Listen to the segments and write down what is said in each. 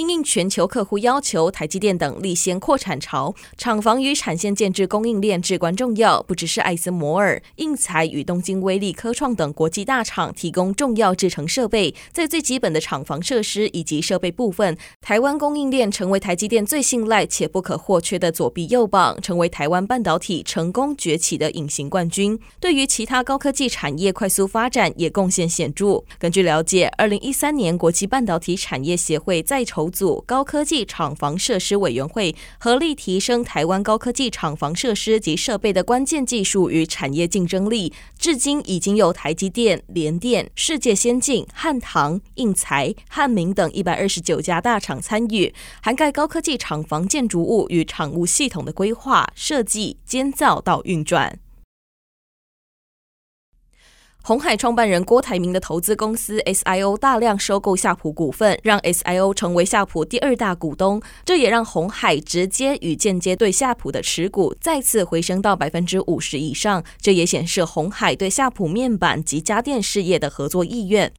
因应全球客户要求，台积电等力先扩产潮，厂房与产线建置供应链至关重要。不只是艾森摩尔、应材与东京威力科创等国际大厂提供重要制程设备，在最基本的厂房设施以及设备部分，台湾供应链成为台积电最信赖且不可或缺的左臂右膀，成为台湾半导体成功崛起的隐形冠军。对于其他高科技产业快速发展也贡献显著。根据了解，二零一三年国际半导体产业协会在筹组高科技厂房设施委员会，合力提升台湾高科技厂房设施及设备的关键技术与产业竞争力。至今已经有台积电、联电、世界先进、汉唐、应材、汉明等一百二十九家大厂参与，涵盖高科技厂房建筑物与厂务系统的规划、设计、监造到运转。鸿海创办人郭台铭的投资公司 SIO 大量收购夏普股份，让 SIO 成为夏普第二大股东。这也让鸿海直接与间接对夏普的持股再次回升到百分之五十以上。这也显示鸿海对夏普面板及家电事业的合作意愿。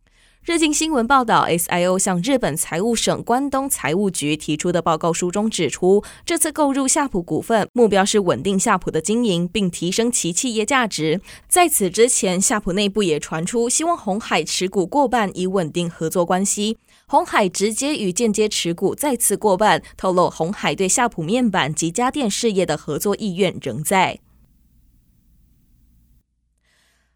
日经新闻报道，SIO 向日本财务省关东财务局提出的报告书中指出，这次购入夏普股份，目标是稳定夏普的经营，并提升其企业价值。在此之前，夏普内部也传出希望鸿海持股过半，以稳定合作关系。鸿海直接与间接持股再次过半，透露鸿海对夏普面板及家电事业的合作意愿仍在。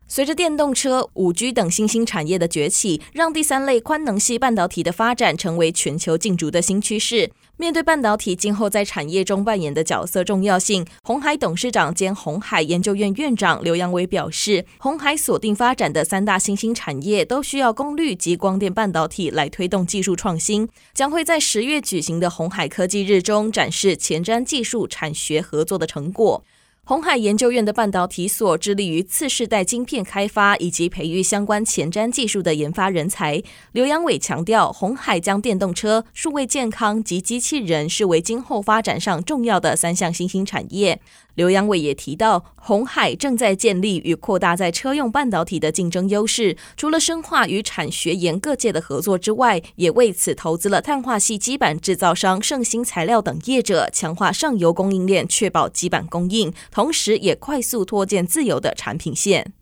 随着电动车、五 G 等新兴产业的崛起，让第三类宽能系半导体的发展成为全球竞逐的新趋势。面对半导体今后在产业中扮演的角色重要性，鸿海董事长兼鸿海研究院院长刘扬伟表示，鸿海锁定发展的三大新兴产业都需要功率及光电半导体来推动技术创新，将会在十月举行的鸿海科技日中展示前瞻技术产学合作的成果。红海研究院的半导体所致力于次世代晶片开发以及培育相关前瞻技术的研发人才。刘阳伟强调，红海将电动车、数位健康及机器人视为今后发展上重要的三项新兴产业。刘扬伟也提到，红海正在建立与扩大在车用半导体的竞争优势，除了深化与产学研各界的合作之外，也为此投资了碳化系基板制造商盛兴材料等业者，强化上游供应链，确保基板供应，同时也快速拓建自由的产品线。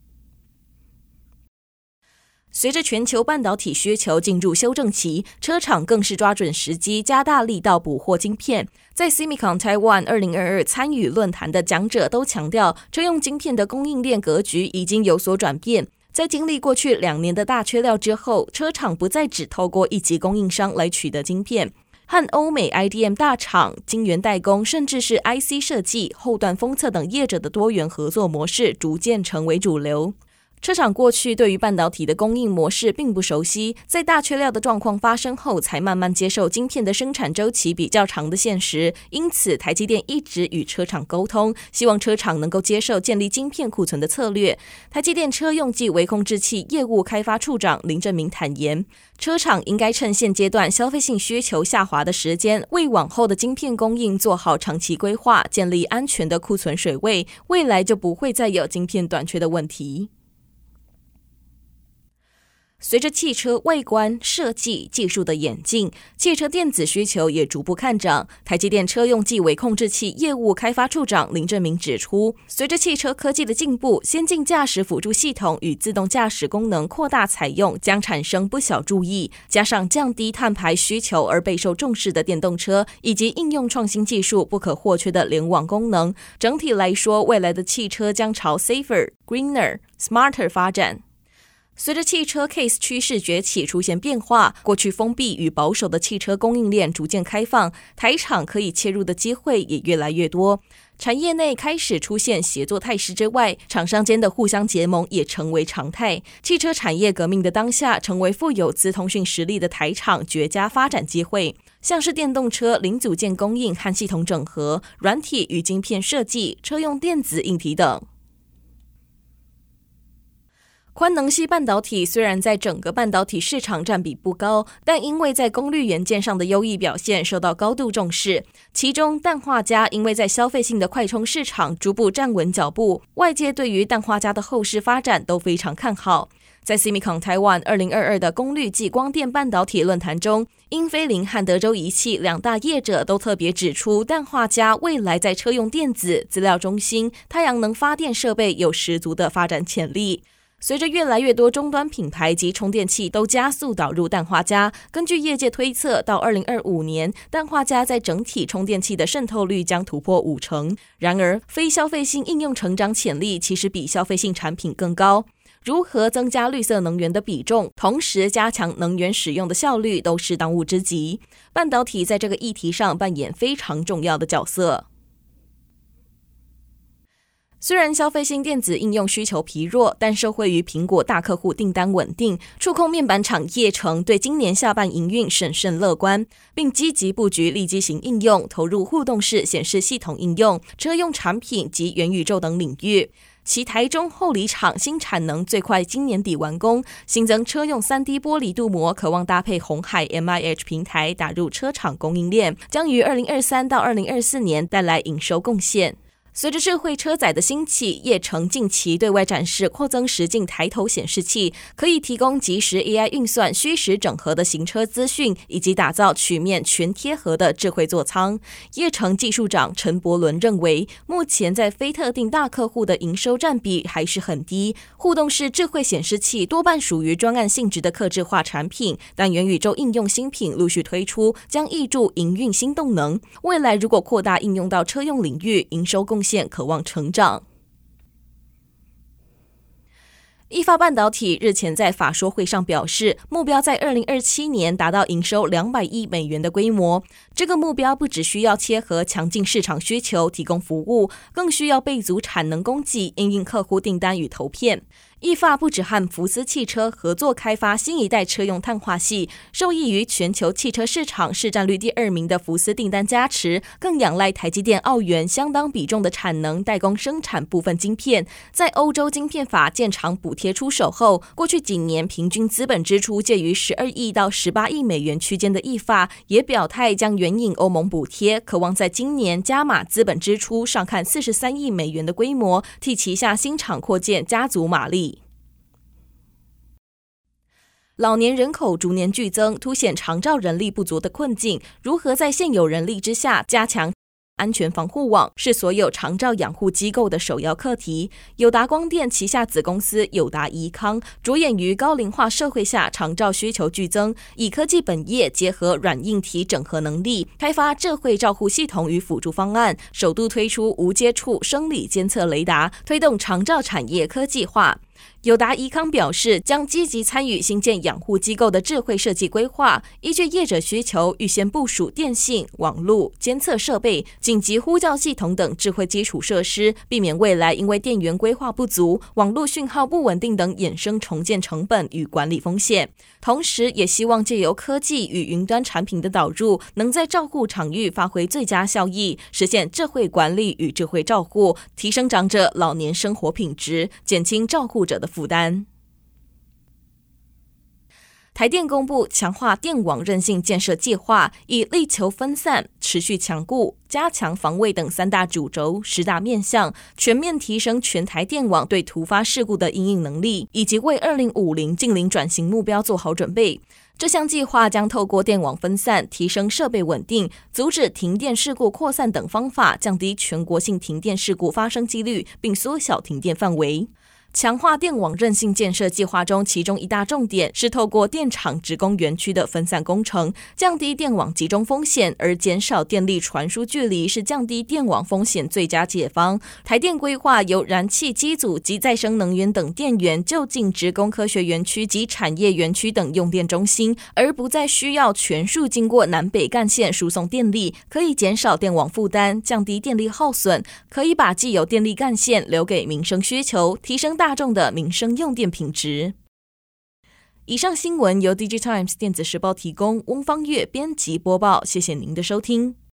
随着全球半导体需求进入修正期，车厂更是抓准时机，加大力道补货晶片。在 SEMICON Taiwan 二零二二参与论坛的讲者都强调，车用晶片的供应链格局已经有所转变。在经历过去两年的大缺料之后，车厂不再只透过一级供应商来取得晶片，和欧美 IDM 大厂、晶圆代工，甚至是 IC 设计、后段封测等业者的多元合作模式，逐渐成为主流。车厂过去对于半导体的供应模式并不熟悉，在大缺料的状况发生后，才慢慢接受晶片的生产周期比较长的现实。因此，台积电一直与车厂沟通，希望车厂能够接受建立晶片库存的策略。台积电车用机微控制器业务开发处长林正明坦言，车厂应该趁现阶段消费性需求下滑的时间，为往后的晶片供应做好长期规划，建立安全的库存水位，未来就不会再有晶片短缺的问题。随着汽车外观设计技术的演进，汽车电子需求也逐步看涨。台积电车用计为控制器业务开发处长林振明指出，随着汽车科技的进步，先进驾驶辅助系统与自动驾驶功能扩大采用，将产生不小注意。加上降低碳排需求而备受重视的电动车，以及应用创新技术不可或缺的联网功能，整体来说，未来的汽车将朝 safer、greener、smarter 发展。随着汽车 case 趋势崛起，出现变化，过去封闭与保守的汽车供应链逐渐开放，台厂可以切入的机会也越来越多。产业内开始出现协作态势之外，厂商间的互相结盟也成为常态。汽车产业革命的当下，成为富有资通讯实力的台厂绝佳发展机会，像是电动车零组件供应和系统整合、软体与晶片设计、车用电子硬体等。宽能系半导体虽然在整个半导体市场占比不高，但因为在功率元件上的优异表现受到高度重视。其中，氮化镓因为在消费性的快充市场逐步站稳脚步，外界对于氮化镓的后市发展都非常看好。在 SEMICON Taiwan 二零二二的功率暨光电半导体论坛中，英飞凌和德州仪器两大业者都特别指出，氮化镓未来在车用电子、资料中心、太阳能发电设备有十足的发展潜力。随着越来越多终端品牌及充电器都加速导入氮化镓，根据业界推测，到二零二五年，氮化镓在整体充电器的渗透率将突破五成。然而，非消费性应用成长潜力其实比消费性产品更高。如何增加绿色能源的比重，同时加强能源使用的效率，都是当务之急。半导体在这个议题上扮演非常重要的角色。虽然消费性电子应用需求疲弱，但受惠于苹果大客户订单稳定，触控面板厂业成对今年下半营运审慎乐观，并积极布局立基型应用，投入互动式显示系统应用、车用产品及元宇宙等领域。其台中后里厂新产能最快今年底完工，新增车用 3D 玻璃镀膜，渴望搭配红海 MIH 平台打入车厂供应链，将于2023到2024年带来营收贡献。随着智慧车载的兴起，叶城近期对外展示扩增实境抬头显示器，可以提供即时 AI 运算、虚实整合的行车资讯，以及打造曲面全贴合的智慧座舱。叶城技术长陈伯伦认为，目前在非特定大客户的营收占比还是很低，互动式智慧显示器多半属于专案性质的客制化产品，但元宇宙应用新品陆续推出，将挹注营运新动能。未来如果扩大应用到车用领域，营收贡现渴望成长。意法半导体日前在法说会上表示，目标在二零二七年达到营收两百亿美元的规模。这个目标不只需要切合强劲市场需求提供服务，更需要备足产能供给，应应客户订单与投片。意法不止和福斯汽车合作开发新一代车用碳化系，受益于全球汽车市场市占率第二名的福斯订单加持，更仰赖台积电澳元相当比重的产能代工生产部分晶片。在欧洲晶片法建厂补贴出手后，过去几年平均资本支出介于十二亿到十八亿美元区间的意法，也表态将援引欧盟补贴，渴望在今年加码资本支出，上看四十三亿美元的规模，替旗下新厂扩建加足马力。老年人口逐年剧增，凸显长照人力不足的困境。如何在现有人力之下加强安全防护网，是所有长照养护机构的首要课题。友达光电旗下子公司友达宜康，着眼于高龄化社会下长照需求剧增，以科技本业结合软硬体整合能力，开发智慧照护系统与辅助方案，首度推出无接触生理监测雷达，推动长照产业科技化。友达怡康表示，将积极参与新建养护机构的智慧设计规划，依据业者需求，预先部署电信、网络、监测设备、紧急呼叫系统等智慧基础设施，避免未来因为电源规划不足、网络讯号不稳定等衍生重建成本与管理风险。同时，也希望借由科技与云端产品的导入，能在照护场域发挥最佳效益，实现智慧管理与智慧照护，提升长者老年生活品质，减轻照护者的负担。台电公布强化电网韧性建设计划，以力求分散、持续强固、加强防卫等三大主轴、十大面向，全面提升全台电网对突发事故的应应能力，以及为二零五零净零转型目标做好准备。这项计划将透过电网分散、提升设备稳定、阻止停电事故扩散等方法，降低全国性停电事故发生几率，并缩小停电范围。强化电网韧性建设计划中，其中一大重点是透过电厂职工园区的分散工程，降低电网集中风险，而减少电力传输距离是降低电网风险最佳解方。台电规划由燃气机组及再生能源等电源就近职工科学园区及产业园区等用电中心，而不再需要全数经过南北干线输送电力，可以减少电网负担，降低电力耗损，可以把既有电力干线留给民生需求，提升大众的民生用电品质。以上新闻由 DigiTimes 电子时报提供，翁方月编辑播报。谢谢您的收听。